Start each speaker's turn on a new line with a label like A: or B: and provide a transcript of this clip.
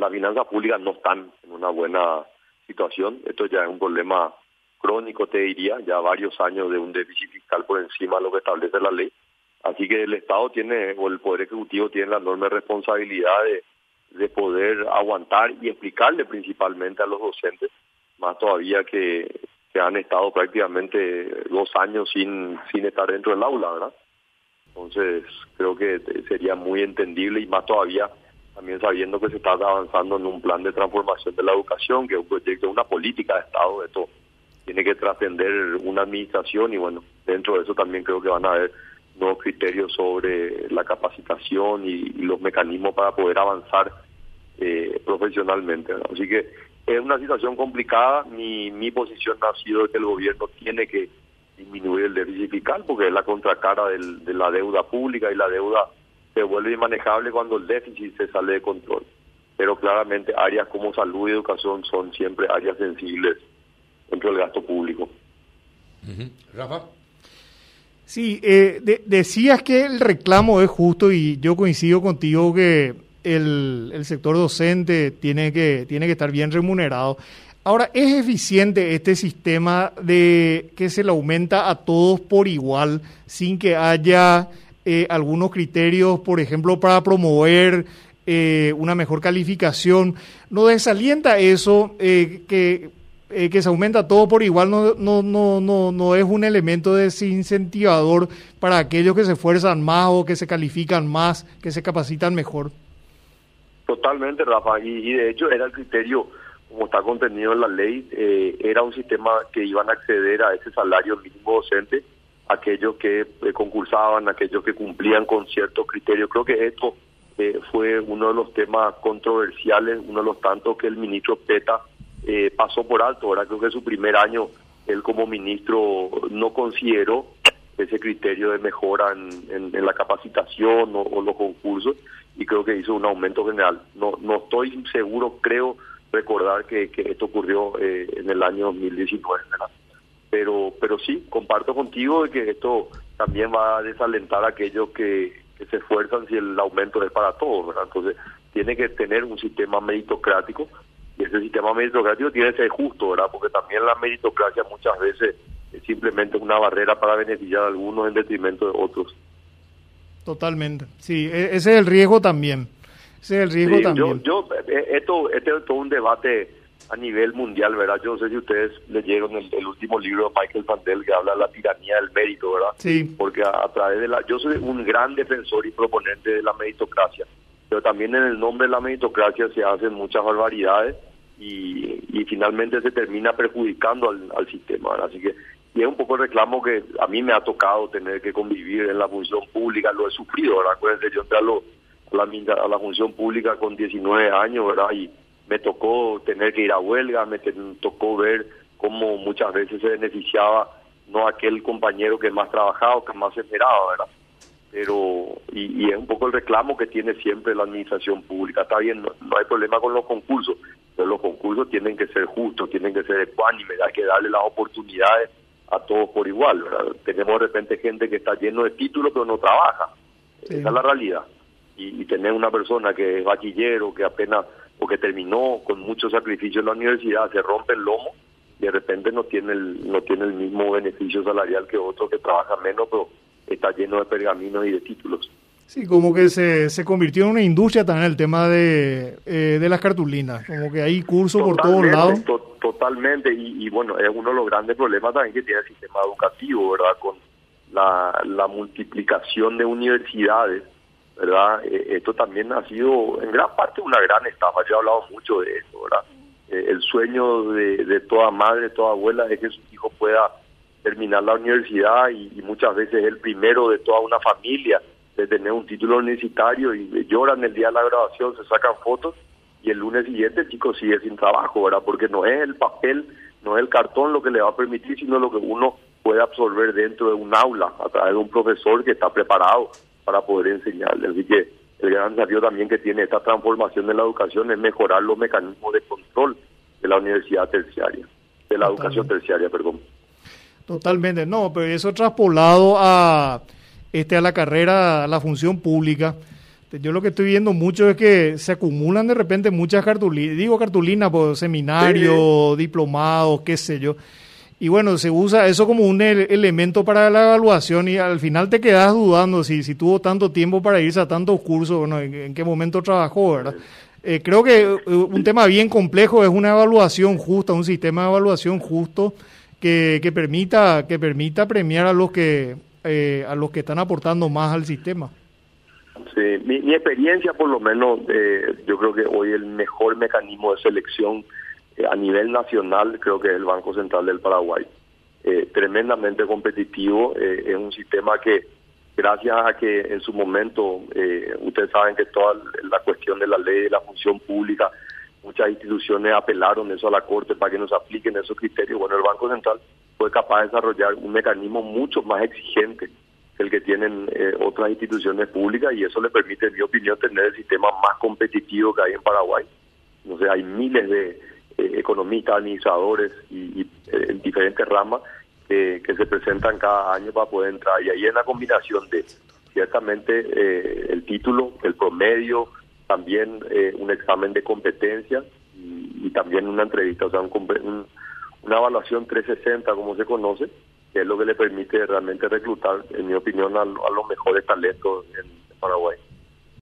A: las finanzas públicas no están en una buena situación. Esto ya es un problema crónico, te diría, ya varios años de un déficit fiscal por encima de lo que establece la ley. Así que el Estado tiene, o el Poder Ejecutivo tiene la enorme responsabilidad de, de poder aguantar y explicarle principalmente a los docentes, más todavía que, que han estado prácticamente dos años sin, sin estar dentro del aula, ¿verdad? Entonces, creo que sería muy entendible y más todavía también sabiendo que se está avanzando en un plan de transformación de la educación, que es un proyecto, una política de Estado, esto tiene que trascender una administración y bueno, dentro de eso también creo que van a haber nuevos criterios sobre la capacitación y, los mecanismos para poder avanzar eh, profesionalmente. Así que es una situación complicada, mi, mi posición ha sido que el gobierno tiene que disminuir el déficit fiscal porque es la contracara del, de la deuda pública y la deuda se vuelve inmanejable cuando el déficit se sale de control. Pero claramente áreas como salud y educación son siempre áreas sensibles dentro del gasto público.
B: Rafa.
C: Sí, eh, decías que el reclamo es justo y yo coincido contigo que el, el sector docente tiene que, tiene que estar bien remunerado. Ahora, ¿es eficiente este sistema de que se le aumenta a todos por igual sin que haya eh, algunos criterios, por ejemplo, para promover eh, una mejor calificación? ¿No desalienta eso eh, que, que se aumenta todo por igual? No, no, no, no, no es un elemento desincentivador para aquellos que se esfuerzan más o que se califican más, que se capacitan mejor.
A: Totalmente, Rafa, y, y de hecho era el criterio como está contenido en la ley, eh, era un sistema que iban a acceder a ese salario mínimo docente aquellos que eh, concursaban, aquellos que cumplían con ciertos criterios. Creo que esto eh, fue uno de los temas controversiales, uno de los tantos que el ministro Peta pasó por alto. Ahora creo que su primer año él como ministro no consideró ese criterio de mejora en, la capacitación o, o, los concursos y creo que hizo un aumento general. No, no estoy seguro, creo recordar que, que esto ocurrió eh, en el año 2019, ¿verdad? Pero, pero sí, comparto contigo de que esto también va a desalentar a aquellos que, que se esfuerzan si el aumento es para todos, ¿verdad? Entonces, tiene que tener un sistema meritocrático y ese sistema meritocrático tiene que ser justo, ¿verdad? Porque también la meritocracia muchas veces es simplemente una barrera para beneficiar a algunos en detrimento de otros.
C: Totalmente, sí, e-, ese es el riesgo también. Ese es el riesgo también.
A: Yo, eh, esto, este es todo un debate a nivel mundial, ¿verdad? Yo no sé si ustedes leyeron el, el último libro de Michael Fandel que habla de la tiranía del mérito, ¿verdad?
C: Sí.
A: Porque a, través de la... Yo soy un gran defensor y proponente de la meritocracia, pero también en el nombre de la meritocracia se hacen muchas barbaridades y, y finalmente se termina perjudicando al, al sistema, ¿verdad? Así que y es un poco el reclamo que a mí me ha tocado tener que convivir en la función pública, lo he sufrido, ¿verdad? Acuérdense, yo entré a los a la, función pública con 19 años, ¿verdad? Y me tocó tener que ir a huelga, me tocó ver cómo muchas veces se beneficiaba no aquel compañero que más trabajaba, que más esperaba, ¿verdad? Pero, y, es un poco el reclamo que tiene siempre la administración pública. Está bien, no, hay problema con los concursos, pero los concursos tienen que ser justos, tienen que ser ecuánimes, hay que darle las oportunidades a todos por igual, ¿verdad? Tenemos de repente gente que está lleno de títulos pero no trabaja. Esa es la realidad y, tener una persona que es bachillero, que apenas o que terminó con mucho sacrificio en la universidad, se rompe el lomo y de repente no tiene el, no tiene el mismo beneficio salarial que otro que trabaja menos, pero está lleno de pergaminos y de títulos.
C: Sí, como que se, se convirtió en una industria también el tema de, eh, de las cartulinas, como que hay cursos por todos lados.
A: totalmente, y, y, bueno, es uno de los grandes problemas también que tiene el sistema educativo, ¿verdad? Con la, la multiplicación de universidades ¿verdad? Eh, esto también ha sido en gran parte una gran estafa, yo he hablado mucho de eso, ¿verdad? Eh, el sueño de, toda madre, toda abuela es que su hijo pueda terminar la universidad y, muchas veces es el primero de toda una familia de tener un título universitario y lloran el día de la graduación, se sacan fotos y el lunes siguiente el chico sigue sin trabajo, ¿verdad? Porque no es el papel, no es el cartón lo que le va a permitir, sino lo que uno puede absorber dentro de un aula a través de un profesor que está preparado para poder enseñarle. Así que el gran desafío también que tiene esta transformación de la educación es mejorar los mecanismos de control de la universidad terciaria, de la educación terciaria, perdón.
C: Totalmente, no, pero eso traspolado a este a la carrera, a la función pública, Yo lo que estoy viendo mucho es que se acumulan de repente muchas cartulinas, digo cartulinas por seminario, diplomados, qué sé yo. Y bueno, se usa eso como un elemento para la evaluación y al final te quedas dudando si, si tuvo tanto tiempo para irse a tantos cursos, bueno, en, qué momento trabajó, ¿verdad? Eh, creo que eh, un tema bien complejo es una evaluación justa, un sistema de evaluación justo que, que permita que permita premiar a los que eh, a los que están aportando más al sistema.
A: Sí, mi, experiencia por lo menos, eh, yo creo que hoy el mejor mecanismo de selección eh, a nivel nacional creo que es el Banco Central del Paraguay. Eh, tremendamente competitivo, es un sistema que gracias a que en su momento, ustedes saben que toda la cuestión de la ley de la función pública, muchas instituciones apelaron eso a la Corte para que nos apliquen esos criterios. Bueno, el Banco Central fue capaz de desarrollar un mecanismo mucho más exigente que el que tienen eh, otras instituciones públicas y eso le permite, en mi opinión, tener el sistema más competitivo que hay en Paraguay. No sé, hay miles de eh, economistas, administradores y, eh, en diferentes ramas que se presentan cada año para poder entrar. Y ahí en la combinación de ciertamente el título, el promedio, también un examen de competencia y, también una entrevista, o sea, un una evaluación 360, como se conoce, que es lo que le permite realmente reclutar, en mi opinión, a, los mejores talentos en Paraguay.